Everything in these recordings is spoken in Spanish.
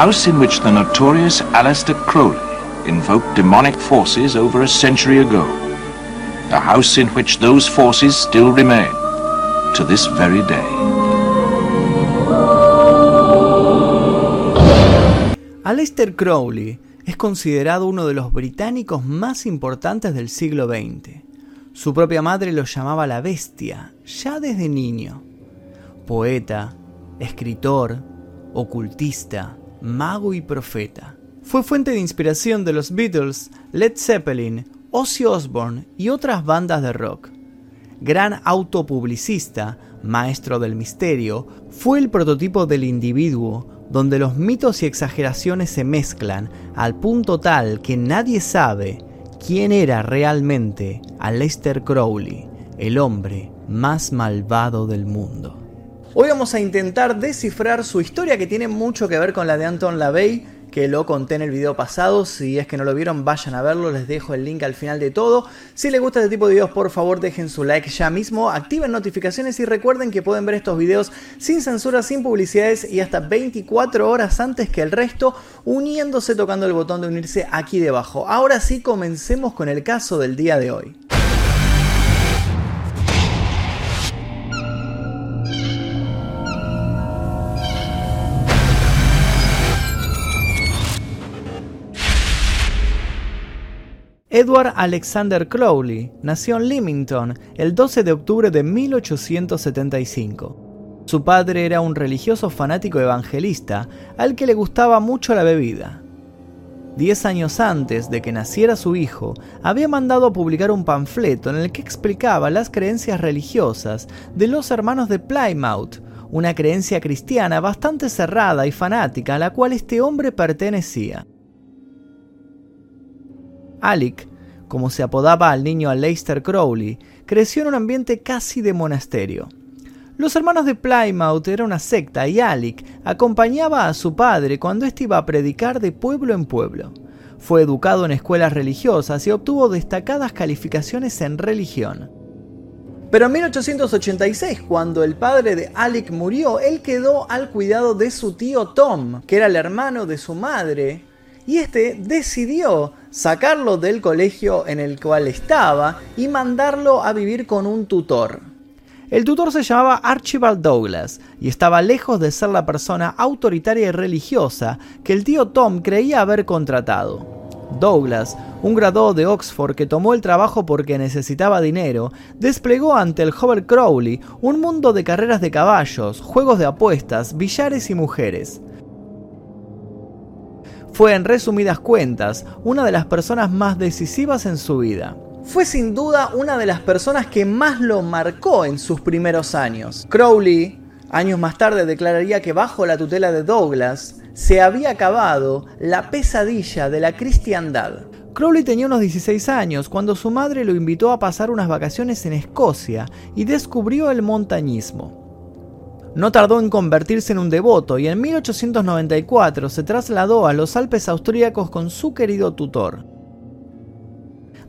house in which the notorious Aleister Crowley invoked demonic forces over a century ago. A house in which those forces still remain to this very day. Aleister Crowley es considerado uno de los británicos más importantes del siglo XX. Su propia madre lo llamaba la bestia, ya desde niño. Poeta, escritor, ocultista, mago y profeta. Fue fuente de inspiración de los Beatles, Led Zeppelin, Ozzy Osbourne y otras bandas de rock. Gran autopublicista, maestro del misterio, fue el prototipo del individuo donde los mitos y exageraciones se mezclan al punto tal que nadie sabe quién era realmente Aleister Crowley, el hombre más malvado del mundo. Hoy vamos a intentar descifrar su historia que tiene mucho que ver con la de Anton LaVey que lo conté en el video pasado. Si es que no lo vieron, vayan a verlo. Les dejo el link al final de todo. Si les gusta este tipo de videos, por favor dejen su like ya mismo. Activen notificaciones y recuerden que pueden ver estos videos sin censura, sin publicidades y hasta 24 horas antes que el resto, uniéndose tocando el botón de unirse aquí debajo. Ahora sí, comencemos con el caso del día de hoy. Edward Alexander Crowley nació en Leamington el 12 de octubre de 1875. Su padre era un religioso fanático evangelista al que le gustaba mucho la bebida. Diez años antes de que naciera su hijo, había mandado a publicar un panfleto en el que explicaba las creencias religiosas de los hermanos de Plymouth, una creencia cristiana bastante cerrada y fanática a la cual este hombre pertenecía. Alec, como se apodaba al niño Aleister Crowley, creció en un ambiente casi de monasterio. Los hermanos de Plymouth era una secta y Alec acompañaba a su padre cuando éste iba a predicar de pueblo en pueblo. Fue educado en escuelas religiosas y obtuvo destacadas calificaciones en religión. Pero en 1886, cuando el padre de Alec murió, él quedó al cuidado de su tío Tom, que era el hermano de su madre, y este decidió sacarlo del colegio en el cual estaba y mandarlo a vivir con un tutor. El tutor se llamaba Archibald Douglas y estaba lejos de ser la persona autoritaria y religiosa que el tío Tom creía haber contratado. Douglas, un graduado de Oxford que tomó el trabajo porque necesitaba dinero, desplegó ante el joven Crowley un mundo de carreras de caballos, juegos de apuestas, billares y mujeres fue en resumidas cuentas una de las personas más decisivas en su vida. Fue sin duda una de las personas que más lo marcó en sus primeros años. Crowley, años más tarde, declararía que bajo la tutela de Douglas se había acabado la pesadilla de la cristiandad. Crowley tenía unos 16 años cuando su madre lo invitó a pasar unas vacaciones en Escocia y descubrió el montañismo. No tardó en convertirse en un devoto y en 1894 se trasladó a los Alpes austríacos con su querido tutor.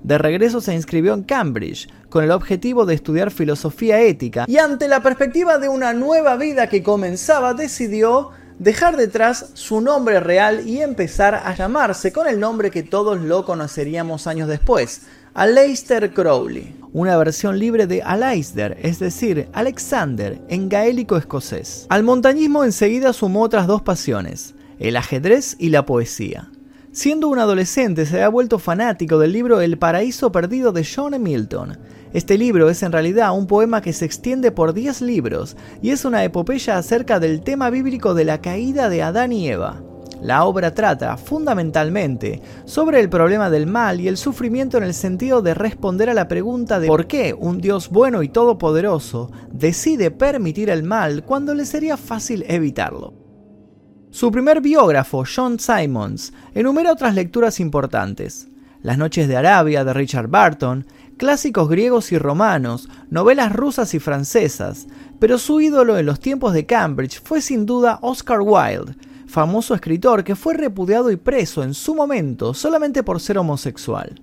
De regreso se inscribió en Cambridge con el objetivo de estudiar filosofía ética y ante la perspectiva de una nueva vida que comenzaba decidió dejar detrás su nombre real y empezar a llamarse con el nombre que todos lo conoceríamos años después, Aleister Crowley, una versión libre de Aleister, es decir, Alexander, en gaélico escocés. Al montañismo enseguida sumó otras dos pasiones, el ajedrez y la poesía. Siendo un adolescente se había vuelto fanático del libro El paraíso perdido de John Milton. Este libro es en realidad un poema que se extiende por 10 libros y es una epopeya acerca del tema bíblico de la caída de Adán y Eva. La obra trata fundamentalmente sobre el problema del mal y el sufrimiento en el sentido de responder a la pregunta de por qué un Dios bueno y todopoderoso decide permitir el mal cuando le sería fácil evitarlo. Su primer biógrafo, John Simons, enumera otras lecturas importantes. Las noches de Arabia de Richard Barton, clásicos griegos y romanos, novelas rusas y francesas, pero su ídolo en los tiempos de Cambridge fue sin duda Oscar Wilde, famoso escritor que fue repudiado y preso en su momento solamente por ser homosexual.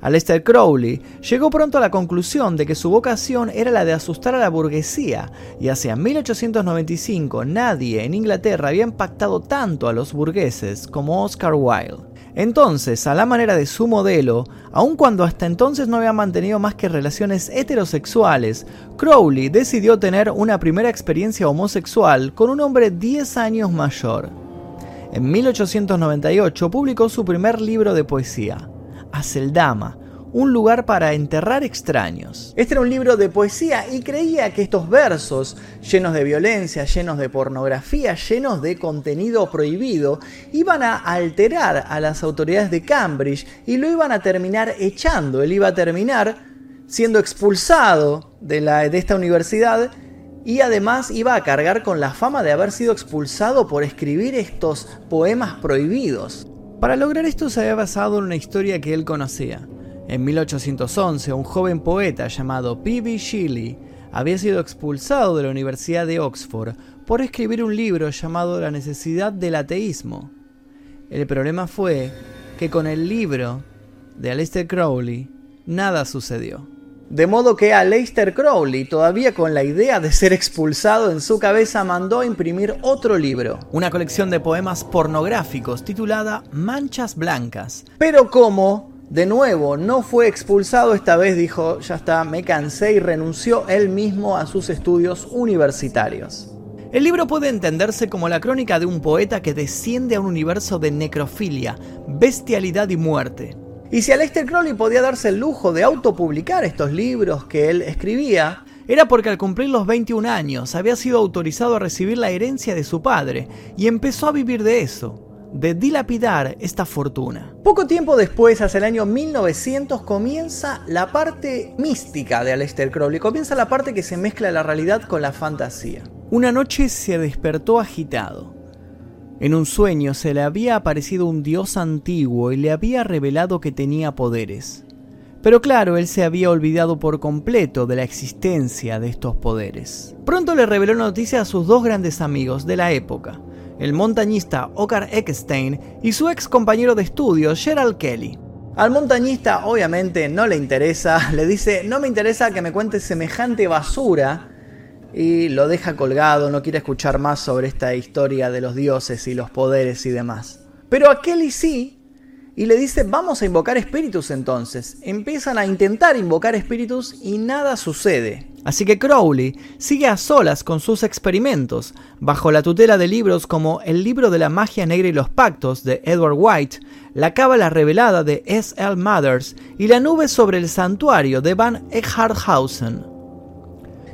Aleister Crowley llegó pronto a la conclusión de que su vocación era la de asustar a la burguesía, y hacia 1895 nadie en Inglaterra había impactado tanto a los burgueses como Oscar Wilde. Entonces, a la manera de su modelo, aun cuando hasta entonces no había mantenido más que relaciones heterosexuales, Crowley decidió tener una primera experiencia homosexual con un hombre 10 años mayor. En 1898 publicó su primer libro de poesía, Aceldama, un lugar para enterrar extraños. Este era un libro de poesía y creía que estos versos, llenos de violencia, llenos de pornografía, llenos de contenido prohibido, iban a alterar a las autoridades de Cambridge y lo iban a terminar echando. Él iba a terminar siendo expulsado de, de esta universidad y además iba a cargar con la fama de haber sido expulsado por escribir estos poemas prohibidos. Para lograr esto se había basado en una historia que él conocía. En 1811, un joven poeta llamado P.B. Shelley había sido expulsado de la Universidad de Oxford por escribir un libro llamado La necesidad del ateísmo. El problema fue que con el libro de Aleister Crowley nada sucedió. De modo que Aleister Crowley, todavía con la idea de ser expulsado en su cabeza, mandó a imprimir otro libro, una colección de poemas pornográficos titulada Manchas Blancas. Pero como de nuevo, no fue expulsado, esta vez dijo, ya está, me cansé y renunció él mismo a sus estudios universitarios. El libro puede entenderse como la crónica de un poeta que desciende a un universo de necrofilia, bestialidad y muerte. Y si Aleister Crowley podía darse el lujo de autopublicar estos libros que él escribía, era porque al cumplir los 21 años había sido autorizado a recibir la herencia de su padre y empezó a vivir de eso de dilapidar esta fortuna. Poco tiempo después, hacia el año 1900, comienza la parte mística de Aleister Crowley, comienza la parte que se mezcla la realidad con la fantasía. Una noche se despertó agitado. En un sueño se le había aparecido un dios antiguo y le había revelado que tenía poderes. Pero claro, él se había olvidado por completo de la existencia de estos poderes. Pronto le reveló noticia a sus dos grandes amigos de la época, el montañista Ocar Eckstein y su ex compañero de estudios Gerald Kelly. Al montañista obviamente no le interesa, le dice, no me interesa que me cuentes semejante basura y lo deja colgado, no quiere escuchar más sobre esta historia de los dioses y los poderes y demás. Pero a Kelly sí, y le dice, vamos a invocar espíritus entonces. Empiezan a intentar invocar espíritus y nada sucede. Así que Crowley sigue a solas con sus experimentos, bajo la tutela de libros como El libro de la magia negra y los pactos de Edward White, La cábala revelada de S. L. Mathers y La nube sobre el santuario de Van Eckhardhausen.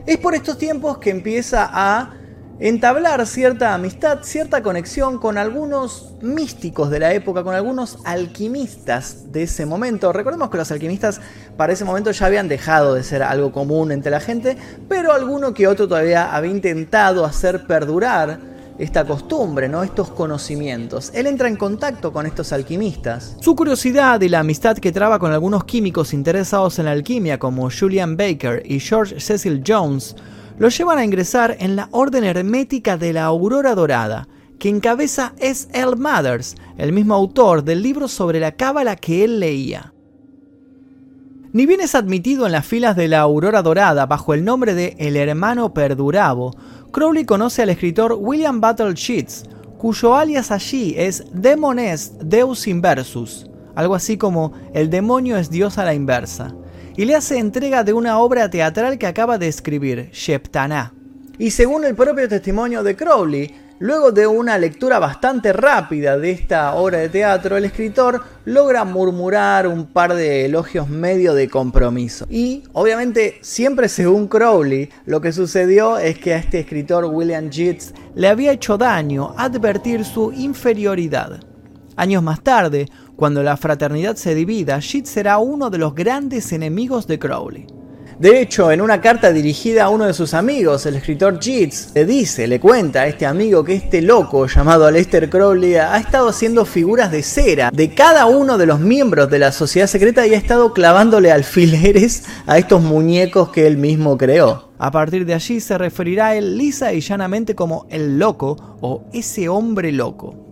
Es por estos tiempos que empieza a entablar cierta amistad, cierta conexión con algunos místicos de la época, con algunos alquimistas de ese momento. Recordemos que los alquimistas para ese momento ya habían dejado de ser algo común entre la gente, pero alguno que otro todavía había intentado hacer perdurar esta costumbre, ¿no? estos conocimientos. Él entra en contacto con estos alquimistas. Su curiosidad y la amistad que traba con algunos químicos interesados en la alquimia como Julian Baker y George Cecil Jones lo llevan a ingresar en la Orden Hermética de la Aurora Dorada, que encabeza S. L. Mathers, el mismo autor del libro sobre la cábala que él leía. Ni bien es admitido en las filas de la Aurora Dorada bajo el nombre de El Hermano Perdurabo, Crowley conoce al escritor William Battle Sheets, cuyo alias allí es Demon Deus Inversus, algo así como El demonio es Dios a la inversa y le hace entrega de una obra teatral que acaba de escribir, Sheptaná. Y según el propio testimonio de Crowley, luego de una lectura bastante rápida de esta obra de teatro, el escritor logra murmurar un par de elogios medio de compromiso. Y obviamente, siempre según Crowley, lo que sucedió es que a este escritor William Yeats le había hecho daño advertir su inferioridad. Años más tarde, cuando la fraternidad se divida, Sheets será uno de los grandes enemigos de Crowley. De hecho, en una carta dirigida a uno de sus amigos, el escritor Yeats le dice, le cuenta a este amigo que este loco llamado Aleister Crowley ha estado haciendo figuras de cera de cada uno de los miembros de la sociedad secreta y ha estado clavándole alfileres a estos muñecos que él mismo creó. A partir de allí se referirá a él lisa y llanamente como el loco o ese hombre loco.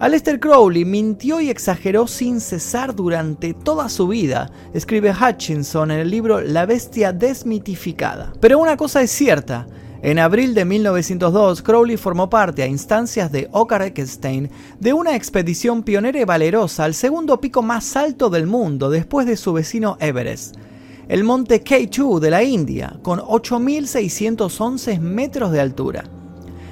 Aleister Crowley mintió y exageró sin cesar durante toda su vida, escribe Hutchinson en el libro La bestia desmitificada. Pero una cosa es cierta, en abril de 1902, Crowley formó parte, a instancias de Ocar Eckstein, de una expedición pionera y valerosa al segundo pico más alto del mundo después de su vecino Everest, el monte K2 de la India, con 8.611 metros de altura.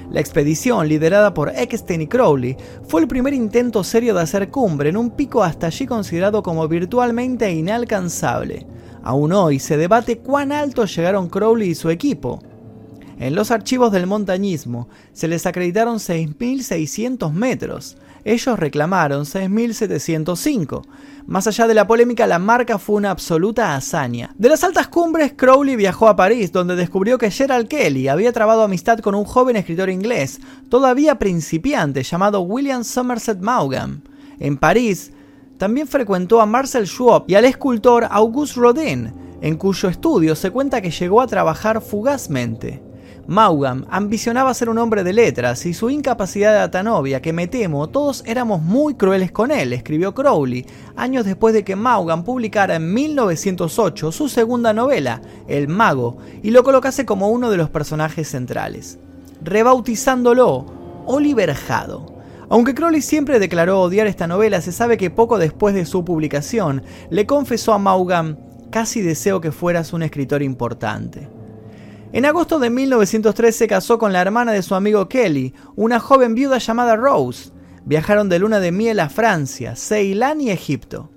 La expedición, liderada por Eckstein y Crowley, fue el primer intento serio de hacer cumbre en un pico hasta allí considerado como virtualmente inalcanzable. Aún hoy se debate cuán alto llegaron Crowley y su equipo. En los archivos del montañismo se les acreditaron 6.600 metros. Ellos reclamaron 6.705. Más allá de la polémica, la marca fue una absoluta hazaña. De las altas cumbres, Crowley viajó a París, donde descubrió que Gerald Kelly había trabado amistad con un joven escritor inglés, todavía principiante, llamado William Somerset Maugham. En París, también frecuentó a Marcel Schwab y al escultor Auguste Rodin, en cuyo estudio se cuenta que llegó a trabajar fugazmente. Maugham ambicionaba ser un hombre de letras y su incapacidad era tan obvia que me temo todos éramos muy crueles con él, escribió Crowley, años después de que Maugham publicara en 1908 su segunda novela, El Mago, y lo colocase como uno de los personajes centrales, rebautizándolo Oliver Jado. Aunque Crowley siempre declaró odiar esta novela, se sabe que poco después de su publicación le confesó a Maugham, casi deseo que fueras un escritor importante. En agosto de 1903 se casó con la hermana de su amigo Kelly, una joven viuda llamada Rose. Viajaron de luna de miel a Francia, Ceilán y Egipto.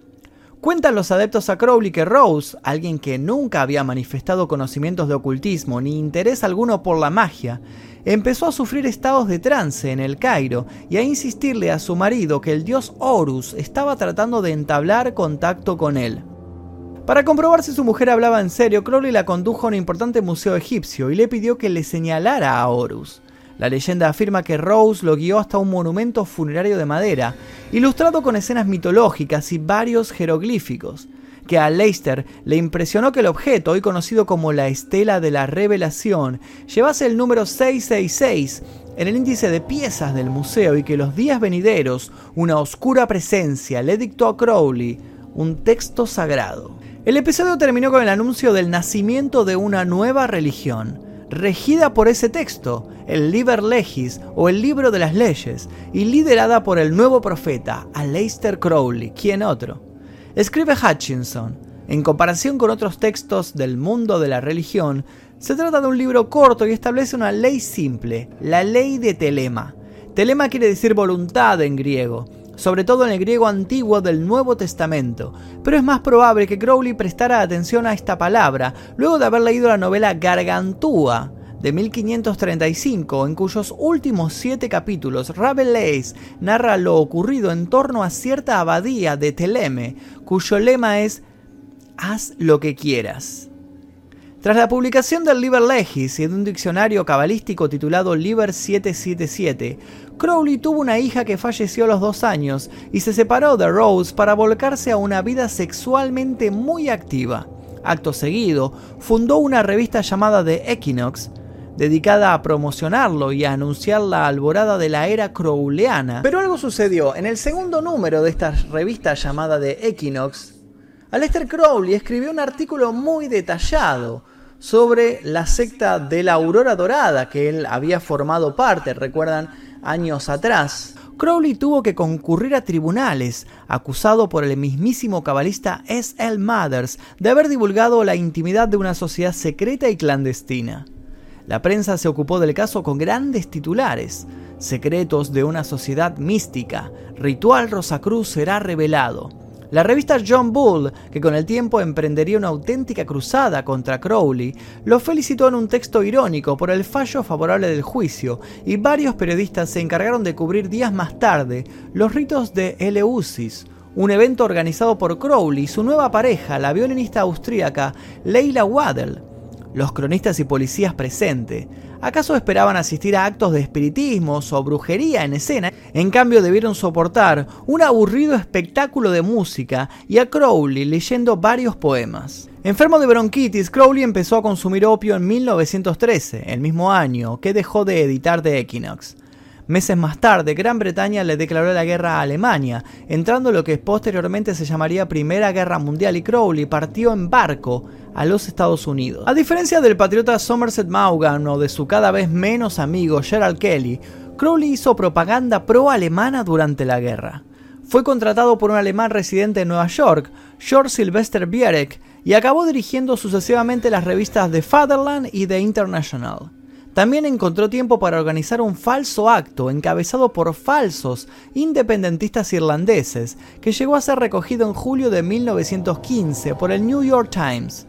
Cuentan los adeptos a Crowley que Rose, alguien que nunca había manifestado conocimientos de ocultismo ni interés alguno por la magia, empezó a sufrir estados de trance en el Cairo y a insistirle a su marido que el dios Horus estaba tratando de entablar contacto con él. Para comprobar si su mujer hablaba en serio, Crowley la condujo a un importante museo egipcio y le pidió que le señalara a Horus. La leyenda afirma que Rose lo guió hasta un monumento funerario de madera, ilustrado con escenas mitológicas y varios jeroglíficos, que a Leicester le impresionó que el objeto, hoy conocido como la Estela de la Revelación, llevase el número 666 en el índice de piezas del museo y que los días venideros una oscura presencia le dictó a Crowley un texto sagrado. El episodio terminó con el anuncio del nacimiento de una nueva religión, regida por ese texto, el Liber Legis o el Libro de las Leyes, y liderada por el nuevo profeta, Aleister Crowley, quien otro. Escribe Hutchinson, en comparación con otros textos del mundo de la religión, se trata de un libro corto y establece una ley simple, la ley de Telema. Telema quiere decir voluntad en griego, sobre todo en el griego antiguo del Nuevo Testamento, pero es más probable que Crowley prestara atención a esta palabra luego de haber leído la novela Gargantúa de 1535, en cuyos últimos siete capítulos Rabelais narra lo ocurrido en torno a cierta abadía de Teleme, cuyo lema es Haz lo que quieras. Tras la publicación del Liber Legis y de un diccionario cabalístico titulado Liber 777, Crowley tuvo una hija que falleció a los dos años y se separó de Rose para volcarse a una vida sexualmente muy activa. Acto seguido, fundó una revista llamada The Equinox, dedicada a promocionarlo y a anunciar la alborada de la era crowleyana. Pero algo sucedió. En el segundo número de esta revista llamada The Equinox, Aleister Crowley escribió un artículo muy detallado sobre la secta de la Aurora Dorada que él había formado parte, recuerdan, años atrás. Crowley tuvo que concurrir a tribunales, acusado por el mismísimo cabalista S. L. Mathers de haber divulgado la intimidad de una sociedad secreta y clandestina. La prensa se ocupó del caso con grandes titulares. Secretos de una sociedad mística. Ritual Rosacruz será revelado. La revista John Bull, que con el tiempo emprendería una auténtica cruzada contra Crowley, lo felicitó en un texto irónico por el fallo favorable del juicio, y varios periodistas se encargaron de cubrir días más tarde los ritos de Eleusis, un evento organizado por Crowley y su nueva pareja, la violinista austríaca Leila Waddell. Los cronistas y policías presentes, ¿acaso esperaban asistir a actos de espiritismo o brujería en escena? En cambio debieron soportar un aburrido espectáculo de música y a Crowley leyendo varios poemas. Enfermo de bronquitis, Crowley empezó a consumir opio en 1913, el mismo año que dejó de editar The Equinox. Meses más tarde, Gran Bretaña le declaró la guerra a Alemania, entrando lo que posteriormente se llamaría Primera Guerra Mundial y Crowley partió en barco a los Estados Unidos. A diferencia del patriota Somerset Maugham o de su cada vez menos amigo Gerald Kelly, Crowley hizo propaganda pro-alemana durante la guerra. Fue contratado por un alemán residente en Nueva York, George Sylvester Bierek, y acabó dirigiendo sucesivamente las revistas The Fatherland y The International. También encontró tiempo para organizar un falso acto encabezado por falsos independentistas irlandeses, que llegó a ser recogido en julio de 1915 por el New York Times.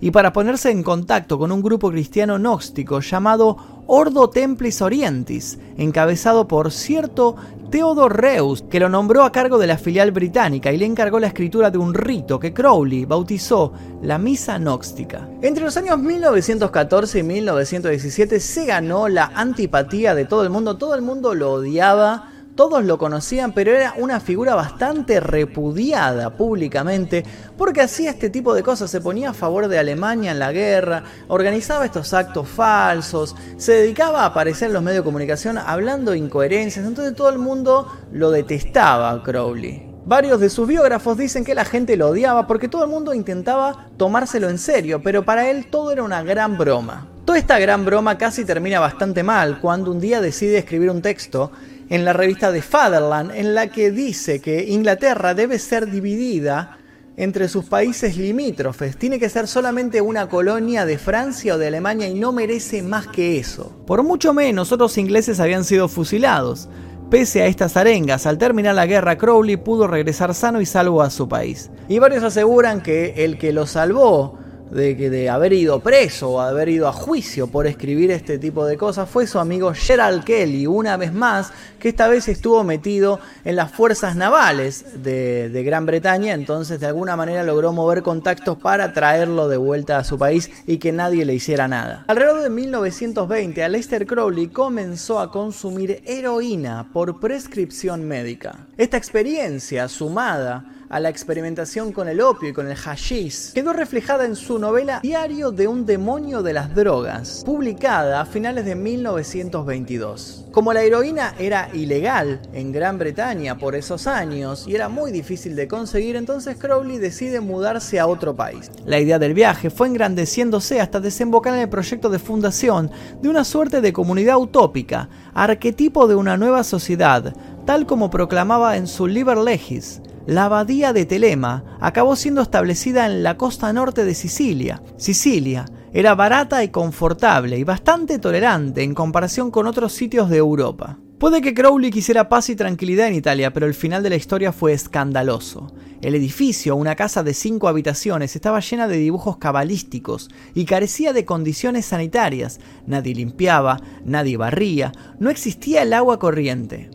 Y para ponerse en contacto con un grupo cristiano gnóstico llamado Ordo Templis Orientis, encabezado por cierto Theodor Reus, que lo nombró a cargo de la filial británica y le encargó la escritura de un rito que Crowley bautizó la Misa Gnóstica. Entre los años 1914 y 1917 se ganó la antipatía de todo el mundo, todo el mundo lo odiaba todos lo conocían, pero era una figura bastante repudiada públicamente porque hacía este tipo de cosas, se ponía a favor de Alemania en la guerra, organizaba estos actos falsos, se dedicaba a aparecer en los medios de comunicación hablando incoherencias, entonces todo el mundo lo detestaba Crowley. Varios de sus biógrafos dicen que la gente lo odiaba porque todo el mundo intentaba tomárselo en serio, pero para él todo era una gran broma. Toda esta gran broma casi termina bastante mal cuando un día decide escribir un texto en la revista de Fatherland, en la que dice que Inglaterra debe ser dividida entre sus países limítrofes. Tiene que ser solamente una colonia de Francia o de Alemania y no merece más que eso. Por mucho menos, otros ingleses habían sido fusilados. Pese a estas arengas, al terminar la guerra, Crowley pudo regresar sano y salvo a su país. Y varios aseguran que el que lo salvó de, de haber ido preso o haber ido a juicio por escribir este tipo de cosas fue su amigo Gerald Kelly, una vez más, que esta vez estuvo metido en las fuerzas navales de, de Gran Bretaña, entonces de alguna manera logró mover contactos para traerlo de vuelta a su país y que nadie le hiciera nada. Alrededor de 1920, Aleister Crowley comenzó a consumir heroína por prescripción médica. Esta experiencia, sumada a la experimentación con el opio y con el hashish, quedó reflejada en su novela Diario de un demonio de las drogas, publicada a finales de 1922. Como la heroína era ilegal en Gran Bretaña por esos años y era muy difícil de conseguir, entonces Crowley decide mudarse a otro país. La idea del viaje fue engrandeciéndose hasta desembocar en el proyecto de fundación de una suerte de comunidad utópica, arquetipo de una nueva sociedad, tal como proclamaba en su Liber Legis, la abadía de Telema acabó siendo establecida en la costa norte de Sicilia. Sicilia era barata y confortable y bastante tolerante en comparación con otros sitios de Europa. Puede que Crowley quisiera paz y tranquilidad en Italia, pero el final de la historia fue escandaloso. El edificio, una casa de cinco habitaciones, estaba llena de dibujos cabalísticos y carecía de condiciones sanitarias. Nadie limpiaba, nadie barría, no existía el agua corriente.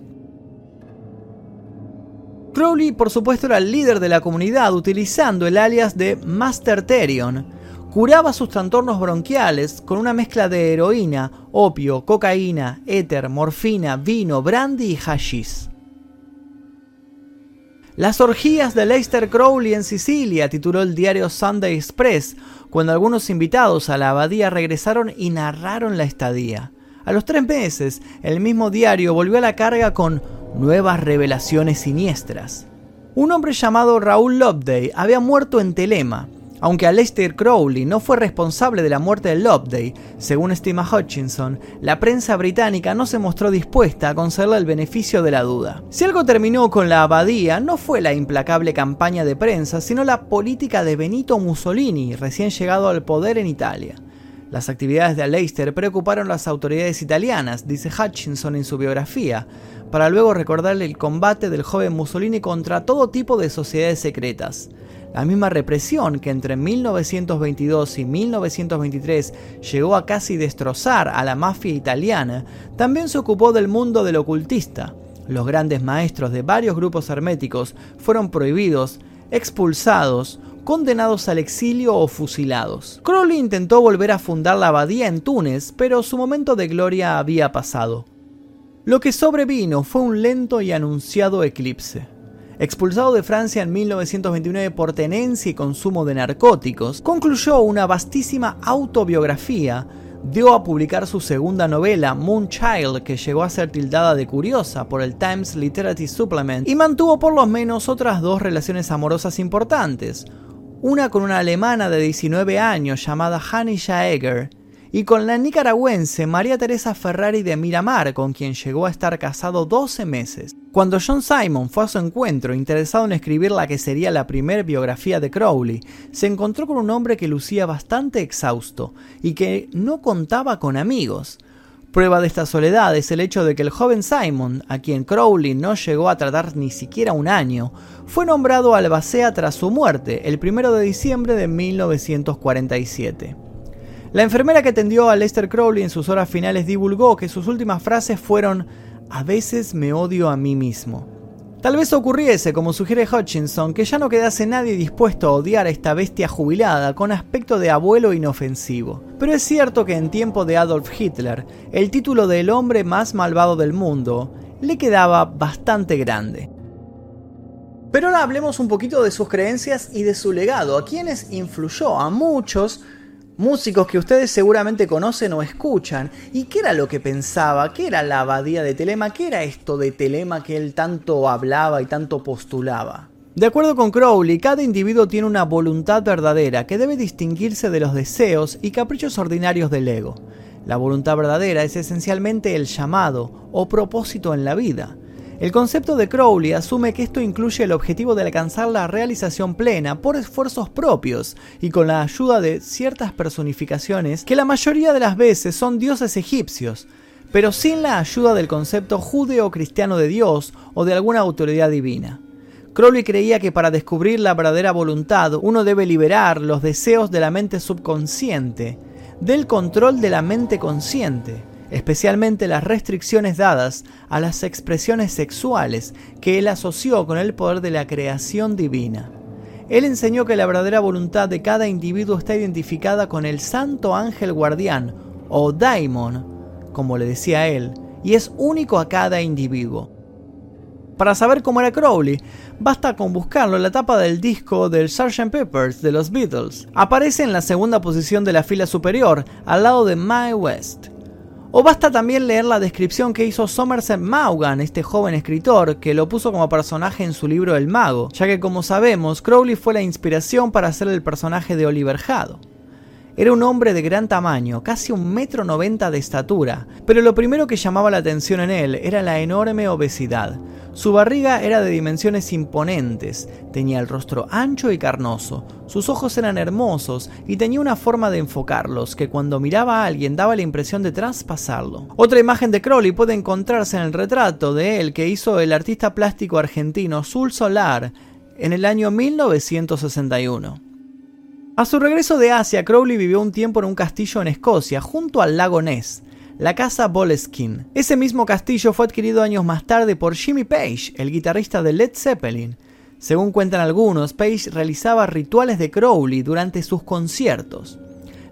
Crowley, por supuesto, era el líder de la comunidad utilizando el alias de Master Therion. Curaba sus trastornos bronquiales con una mezcla de heroína, opio, cocaína, éter, morfina, vino, brandy y hashish. Las orgías de Leicester Crowley en Sicilia, tituló el diario Sunday Express, cuando algunos invitados a la abadía regresaron y narraron la estadía. A los tres meses, el mismo diario volvió a la carga con nuevas revelaciones siniestras. Un hombre llamado Raúl Loveday había muerto en Telema, aunque Aleister Crowley no fue responsable de la muerte de Loveday, según estima Hutchinson, la prensa británica no se mostró dispuesta a concederle el beneficio de la duda. Si algo terminó con la abadía, no fue la implacable campaña de prensa, sino la política de Benito Mussolini, recién llegado al poder en Italia. Las actividades de Aleister preocuparon a las autoridades italianas, dice Hutchinson en su biografía, para luego recordarle el combate del joven Mussolini contra todo tipo de sociedades secretas. La misma represión que entre 1922 y 1923 llegó a casi destrozar a la mafia italiana, también se ocupó del mundo del ocultista. Los grandes maestros de varios grupos herméticos fueron prohibidos, expulsados, condenados al exilio o fusilados. Crowley intentó volver a fundar la abadía en Túnez, pero su momento de gloria había pasado. Lo que sobrevino fue un lento y anunciado eclipse. Expulsado de Francia en 1929 por tenencia y consumo de narcóticos, concluyó una vastísima autobiografía dio a publicar su segunda novela, Moonchild, que llegó a ser tildada de curiosa por el Times Literary Supplement, y mantuvo por lo menos otras dos relaciones amorosas importantes, una con una alemana de 19 años llamada Hanny Jaeger, y con la nicaragüense María Teresa Ferrari de Miramar, con quien llegó a estar casado 12 meses. Cuando John Simon fue a su encuentro interesado en escribir la que sería la primera biografía de Crowley, se encontró con un hombre que lucía bastante exhausto y que no contaba con amigos. Prueba de esta soledad es el hecho de que el joven Simon, a quien Crowley no llegó a tratar ni siquiera un año, fue nombrado albacea tras su muerte, el 1 de diciembre de 1947. La enfermera que atendió a Lester Crowley en sus horas finales divulgó que sus últimas frases fueron A veces me odio a mí mismo. Tal vez ocurriese, como sugiere Hutchinson, que ya no quedase nadie dispuesto a odiar a esta bestia jubilada con aspecto de abuelo inofensivo. Pero es cierto que en tiempo de Adolf Hitler, el título de el hombre más malvado del mundo le quedaba bastante grande. Pero ahora hablemos un poquito de sus creencias y de su legado, a quienes influyó a muchos músicos que ustedes seguramente conocen o escuchan. ¿Y qué era lo que pensaba? ¿Qué era la abadía de Telema? ¿Qué era esto de Telema que él tanto hablaba y tanto postulaba? De acuerdo con Crowley, cada individuo tiene una voluntad verdadera que debe distinguirse de los deseos y caprichos ordinarios del ego. La voluntad verdadera es esencialmente el llamado o propósito en la vida. El concepto de Crowley asume que esto incluye el objetivo de alcanzar la realización plena por esfuerzos propios y con la ayuda de ciertas personificaciones que la mayoría de las veces son dioses egipcios, pero sin la ayuda del concepto judeo-cristiano de Dios o de alguna autoridad divina. Crowley creía que para descubrir la verdadera voluntad uno debe liberar los deseos de la mente subconsciente del control de la mente consciente especialmente las restricciones dadas a las expresiones sexuales que él asoció con el poder de la creación divina. Él enseñó que la verdadera voluntad de cada individuo está identificada con el santo ángel guardián, o daimon, como le decía él, y es único a cada individuo. Para saber cómo era Crowley, basta con buscarlo en la tapa del disco del Sgt. Peppers de los Beatles. Aparece en la segunda posición de la fila superior, al lado de My West. O basta también leer la descripción que hizo Somerset Maugham, este joven escritor, que lo puso como personaje en su libro El Mago, ya que como sabemos, Crowley fue la inspiración para hacer el personaje de Oliver Hado. Era un hombre de gran tamaño, casi un metro noventa de estatura, pero lo primero que llamaba la atención en él era la enorme obesidad. Su barriga era de dimensiones imponentes, tenía el rostro ancho y carnoso, sus ojos eran hermosos y tenía una forma de enfocarlos que cuando miraba a alguien daba la impresión de traspasarlo. Otra imagen de Crowley puede encontrarse en el retrato de él que hizo el artista plástico argentino Sul Solar en el año 1961. A su regreso de Asia, Crowley vivió un tiempo en un castillo en Escocia, junto al lago Ness, la casa Boleskine. Ese mismo castillo fue adquirido años más tarde por Jimmy Page, el guitarrista de Led Zeppelin. Según cuentan algunos, Page realizaba rituales de Crowley durante sus conciertos.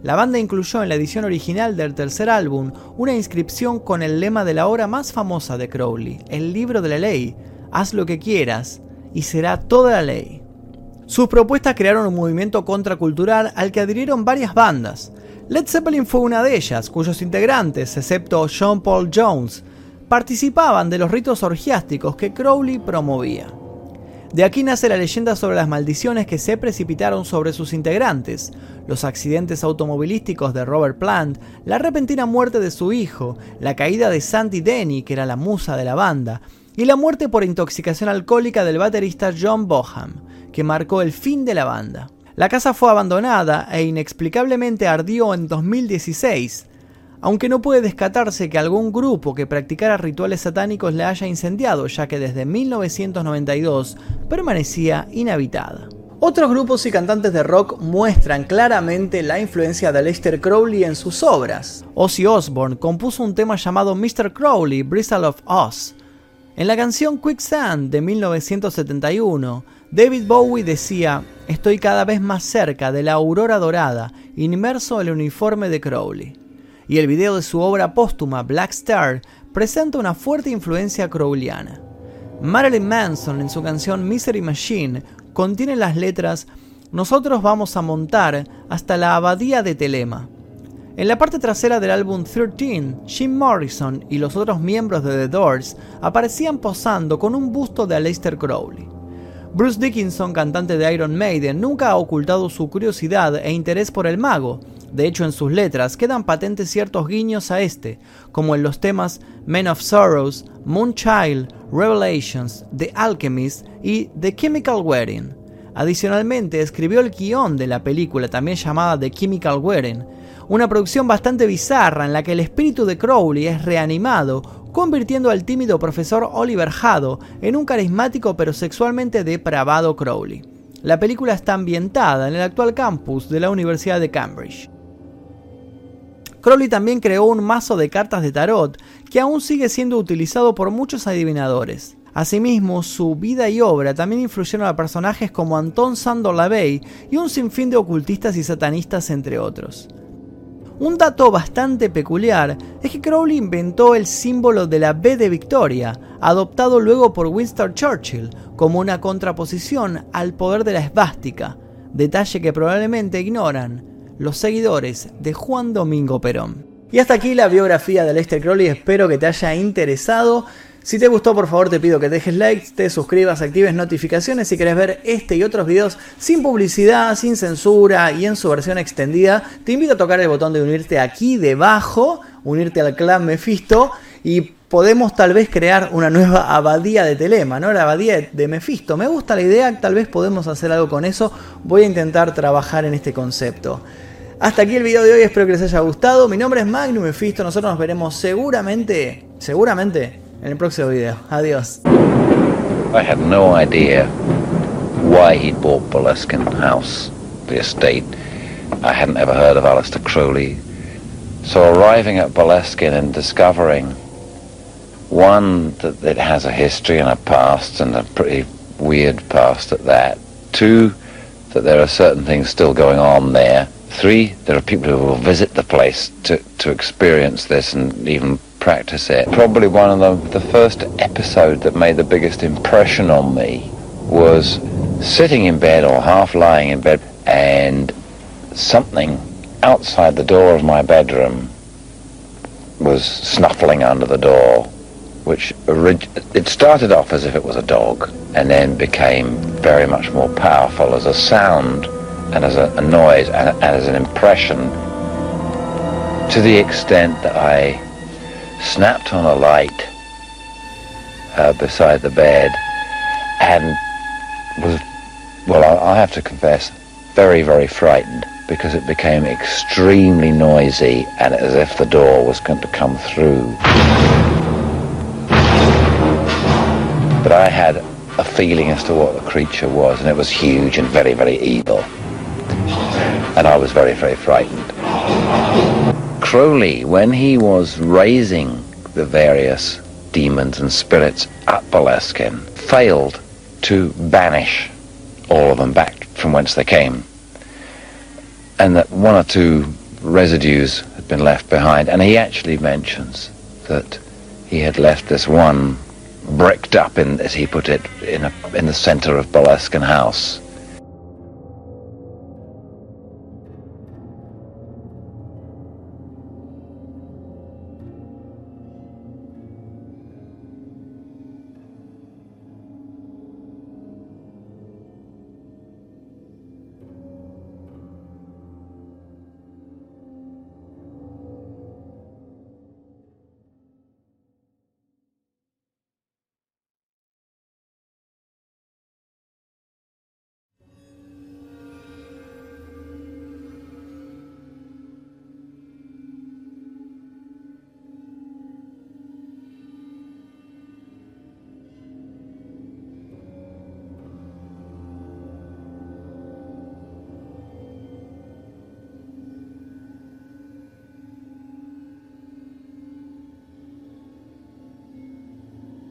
La banda incluyó en la edición original del tercer álbum una inscripción con el lema de la obra más famosa de Crowley, el libro de la ley, haz lo que quieras y será toda la ley. Sus propuestas crearon un movimiento contracultural al que adhirieron varias bandas. Led Zeppelin fue una de ellas, cuyos integrantes, excepto John Paul Jones, participaban de los ritos orgiásticos que Crowley promovía. De aquí nace la leyenda sobre las maldiciones que se precipitaron sobre sus integrantes, los accidentes automovilísticos de Robert Plant, la repentina muerte de su hijo, la caída de Sandy Denny, que era la musa de la banda, y la muerte por intoxicación alcohólica del baterista John Boham que marcó el fin de la banda. La casa fue abandonada e inexplicablemente ardió en 2016, aunque no puede descatarse que algún grupo que practicara rituales satánicos la haya incendiado, ya que desde 1992 permanecía inhabitada. Otros grupos y cantantes de rock muestran claramente la influencia de Lester Crowley en sus obras. Ozzy Osbourne compuso un tema llamado Mr. Crowley, Bristle of Oz. En la canción Quicksand de 1971, David Bowie decía, estoy cada vez más cerca de la aurora dorada, inmerso en el uniforme de Crowley. Y el video de su obra póstuma Black Star presenta una fuerte influencia crowleyana. Marilyn Manson en su canción Misery Machine contiene las letras Nosotros vamos a montar hasta la abadía de Telema. En la parte trasera del álbum 13, Jim Morrison y los otros miembros de The Doors aparecían posando con un busto de Aleister Crowley. Bruce Dickinson, cantante de Iron Maiden, nunca ha ocultado su curiosidad e interés por el mago. De hecho, en sus letras quedan patentes ciertos guiños a este, como en los temas Men of Sorrows, Moonchild, Revelations, The Alchemist y The Chemical Wedding. Adicionalmente, escribió el guion de la película, también llamada The Chemical Wedding, una producción bastante bizarra en la que el espíritu de Crowley es reanimado, convirtiendo al tímido profesor Oliver Haddo en un carismático pero sexualmente depravado Crowley. La película está ambientada en el actual campus de la Universidad de Cambridge. Crowley también creó un mazo de cartas de tarot que aún sigue siendo utilizado por muchos adivinadores. Asimismo, su vida y obra también influyeron a personajes como Anton Sandor Lavey y un sinfín de ocultistas y satanistas entre otros. Un dato bastante peculiar es que Crowley inventó el símbolo de la B de Victoria, adoptado luego por Winston Churchill como una contraposición al poder de la esvástica, detalle que probablemente ignoran los seguidores de Juan Domingo Perón. Y hasta aquí la biografía de Lester Crowley, espero que te haya interesado. Si te gustó, por favor, te pido que dejes like, te suscribas, actives notificaciones si querés ver este y otros videos sin publicidad, sin censura y en su versión extendida. Te invito a tocar el botón de unirte aquí debajo, unirte al clan Mephisto y podemos tal vez crear una nueva abadía de Telema, ¿no? La abadía de Mephisto. Me gusta la idea, tal vez podemos hacer algo con eso. Voy a intentar trabajar en este concepto. Hasta aquí el video de hoy, espero que les haya gustado. Mi nombre es Magnum Mephisto, nosotros nos veremos seguramente, seguramente en el próximo video. Adiós. I had no idea why he'd bought Boleskine House, the estate. I hadn't ever heard of Alistair Crowley. So arriving at Boleskine and discovering, one, that it has a history and a past, and a pretty weird past at that. Two, that there are certain things still going on there. Three, there are people who will visit the place to, to experience this and even practice it. Probably one of the, the first episode that made the biggest impression on me was sitting in bed or half lying in bed and something outside the door of my bedroom was snuffling under the door, which orig- it started off as if it was a dog and then became very much more powerful as a sound and as a, a noise and, and as an impression to the extent that I snapped on a light uh, beside the bed and was, well, I, I have to confess, very, very frightened because it became extremely noisy and as if the door was going to come through. But I had a feeling as to what the creature was and it was huge and very, very evil. And I was very, very frightened. Crowley, when he was raising the various demons and spirits at Boleskine, failed to banish all of them back from whence they came. And that one or two residues had been left behind. And he actually mentions that he had left this one bricked up, in, as he put it, in, a, in the center of Boleskine House